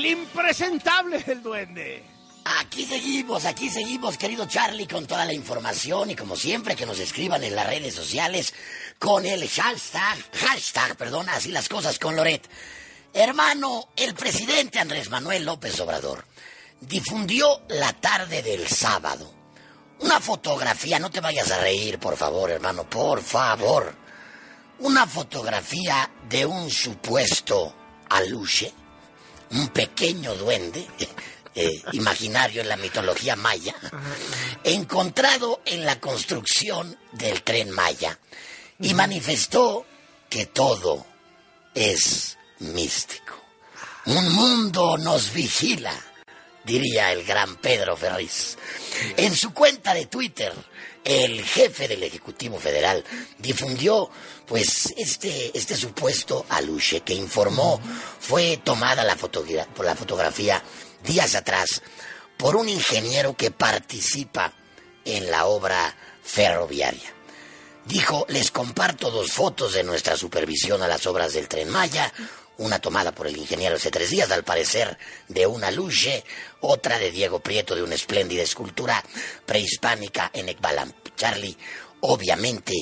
el impresentable del duende. Aquí seguimos, aquí seguimos, querido Charlie, con toda la información y como siempre que nos escriban en las redes sociales con el hashtag, hashtag, perdón, así las cosas con Loret. Hermano, el presidente Andrés Manuel López Obrador difundió la tarde del sábado una fotografía, no te vayas a reír, por favor, hermano, por favor. Una fotografía de un supuesto aluche, un pequeño duende, eh, imaginario en la mitología maya, encontrado en la construcción del tren Maya y manifestó que todo es místico. Un mundo nos vigila, diría el gran Pedro Ferriz. En su cuenta de Twitter, el jefe del Ejecutivo Federal difundió pues este, este supuesto aluche que informó fue tomada la por la fotografía días atrás por un ingeniero que participa en la obra ferroviaria. Dijo, les comparto dos fotos de nuestra supervisión a las obras del tren Maya, una tomada por el ingeniero hace tres días, al parecer de una luche, otra de Diego Prieto de una espléndida escultura prehispánica en Ekbalam. Charlie, obviamente,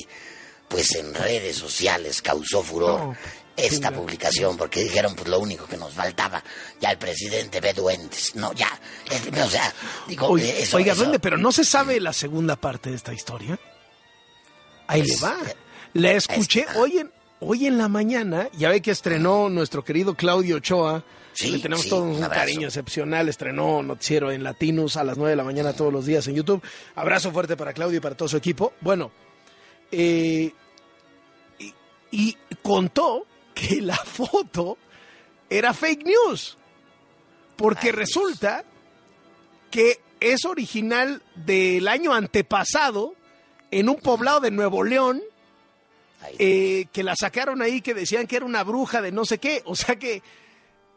pues en redes sociales causó furor. esta publicación, porque dijeron, pues lo único que nos faltaba, ya el presidente ve duendes. No, ya, o sea, digo, Oiga, duende, pero no se sabe la segunda parte de esta historia. Ahí le va. Eh, la escuché hoy en, hoy en la mañana, ya ve que estrenó nuestro querido Claudio Ochoa. Sí, Le tenemos todo un, cariño excepcional. Estrenó Noticiero en Latinos a las 9 de la mañana todos los días en YouTube. Abrazo fuerte para Claudio y para todo su equipo. Bueno, eh, y, contó que la foto era fake news. Porque resulta que es original del año antepasado en un poblado de Nuevo León eh, que la sacaron ahí que decían que era una bruja de no sé qué. O sea que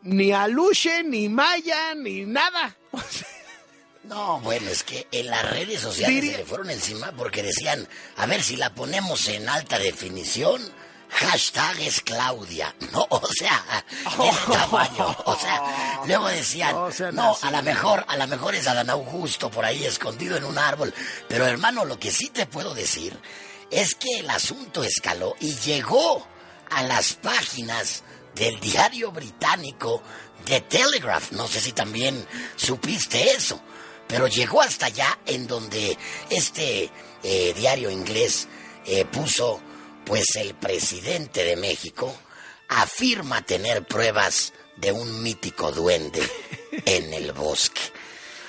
ni Aluche, ni Maya, ni nada. No, bueno, es que en las redes sociales se le fueron encima porque decían, a ver si la ponemos en alta definición, hashtag es Claudia. No, o sea, el tamaño. O sea, luego decían, no, a lo mejor, a lo mejor es Adán Augusto por ahí escondido en un árbol. Pero hermano, lo que sí te puedo decir es que el asunto escaló y llegó a las páginas del diario británico The Telegraph. No sé si también supiste eso, pero llegó hasta allá en donde este eh, diario inglés eh, puso, pues el presidente de México afirma tener pruebas de un mítico duende en el bosque.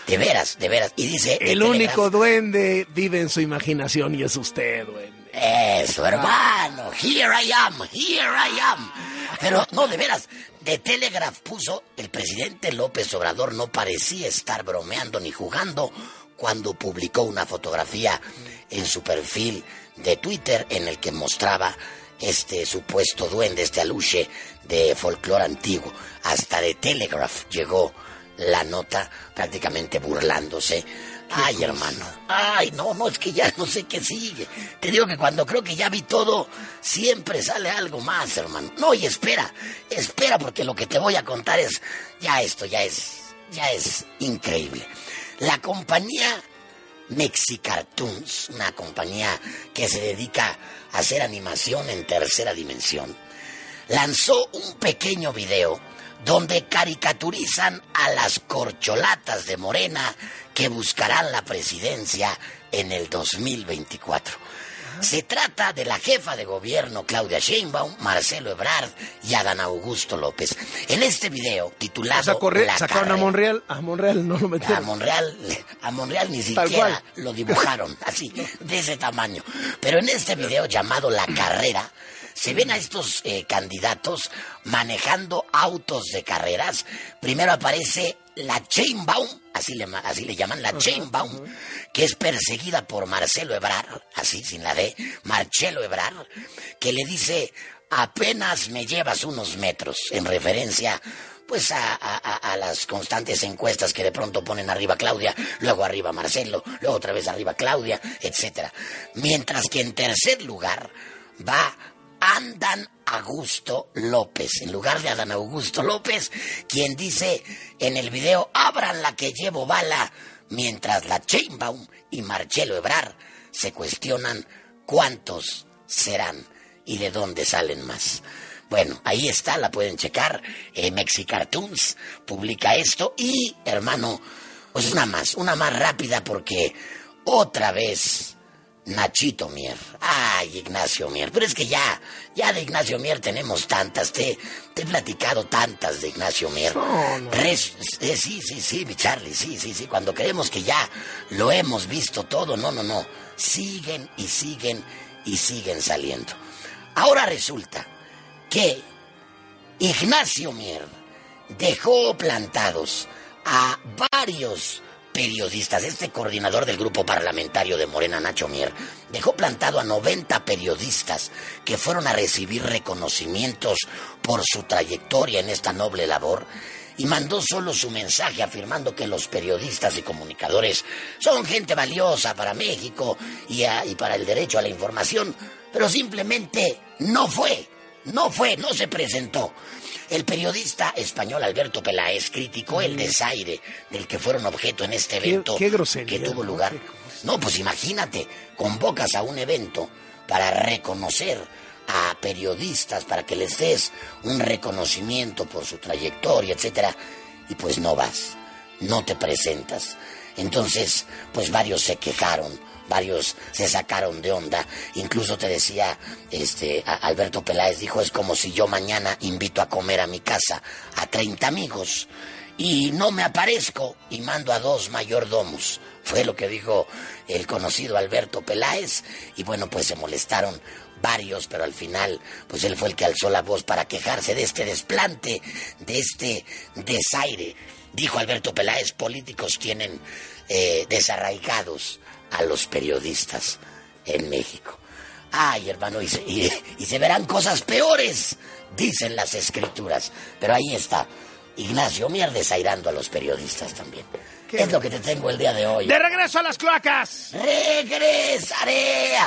De veras, de veras. Y dice... El único duende vive en su imaginación y es usted, duende. Eso, hermano. Here I am, here I am. Pero no, de veras, de Telegraph puso, el presidente López Obrador no parecía estar bromeando ni jugando cuando publicó una fotografía en su perfil de Twitter en el que mostraba este supuesto duende, este aluche de folclore antiguo. Hasta de Telegraph llegó la nota prácticamente burlándose. Ay, hermano. Ay, no, no, es que ya no sé qué sigue. Te digo que cuando creo que ya vi todo, siempre sale algo más, hermano. No, y espera, espera, porque lo que te voy a contar es, ya esto, ya es, ya es increíble. La compañía Mexicartoons, una compañía que se dedica a hacer animación en tercera dimensión, lanzó un pequeño video donde caricaturizan a las corcholatas de Morena que buscarán la presidencia en el 2024. Se trata de la jefa de gobierno Claudia Sheinbaum, Marcelo Ebrard y Adán Augusto López. En este video titulado o sacaron a Monreal, a Monreal no lo metieron. A Monreal, a Monreal ni siquiera lo dibujaron así, de ese tamaño. Pero en este video llamado La Carrera se ven a estos eh, candidatos manejando autos de carreras. Primero aparece la Chainbaum, así le, así le llaman, la Chainbaum, que es perseguida por Marcelo Ebrard, así sin la D, Marcelo Ebrard, que le dice, apenas me llevas unos metros, en referencia pues a, a, las constantes encuestas que de pronto ponen arriba Claudia, luego arriba Marcelo, luego otra vez arriba Claudia, etcétera. Mientras que en tercer lugar va Andan Augusto López, en lugar de Adán Augusto López, quien dice en el video, abran la que llevo bala, mientras la Chainbaum y Marcelo Ebrar se cuestionan cuántos serán y de dónde salen más. Bueno, ahí está, la pueden checar. Eh, Mexicartoons publica esto y, hermano, pues una más, una más rápida porque otra vez Nachito Mier. Ay, Ignacio Mier. Pero es que ya, ya de Ignacio Mier tenemos tantas. Te, te he platicado tantas de Ignacio Mier. Eh, sí, sí, sí, mi Charlie, sí, sí, sí. Cuando creemos que ya lo hemos visto todo, no, no, no. Siguen y siguen y siguen saliendo. Ahora resulta que Ignacio Mier dejó plantados a varios periodistas. Este coordinador del grupo parlamentario de Morena, Nacho Mier, dejó plantado a 90 periodistas que fueron a recibir reconocimientos por su trayectoria en esta noble labor y mandó solo su mensaje afirmando que los periodistas y comunicadores son gente valiosa para México y, y para el derecho a la información, pero simplemente no fue, no fue, no se presentó. El periodista español Alberto Peláez criticó el mm. desaire del que fueron objeto en este evento que tuvo lugar. No, pues imagínate, convocas a un evento para reconocer a periodistas, para que les des un reconocimiento por su trayectoria, etcétera, y pues no vas, no te presentas. Entonces, pues varios se quejaron varios se sacaron de onda. Incluso te decía, este, Alberto Peláez dijo, es como si yo mañana invito a comer a mi casa a 30 amigos y no me aparezco y mando a dos mayordomos. Fue lo que dijo el conocido Alberto Peláez y bueno, pues se molestaron varios, pero al final, pues él fue el que alzó la voz para quejarse de este desplante, de este desaire. Dijo Alberto Peláez, políticos tienen eh, desarraigados a los periodistas en México. Ay, hermano, y se, verán cosas peores, dicen las escrituras. Pero ahí está, Ignacio Mier desairando a los periodistas también. es lo que te tengo el día de hoy? ¡De regreso a las cloacas! ¡Regresaré!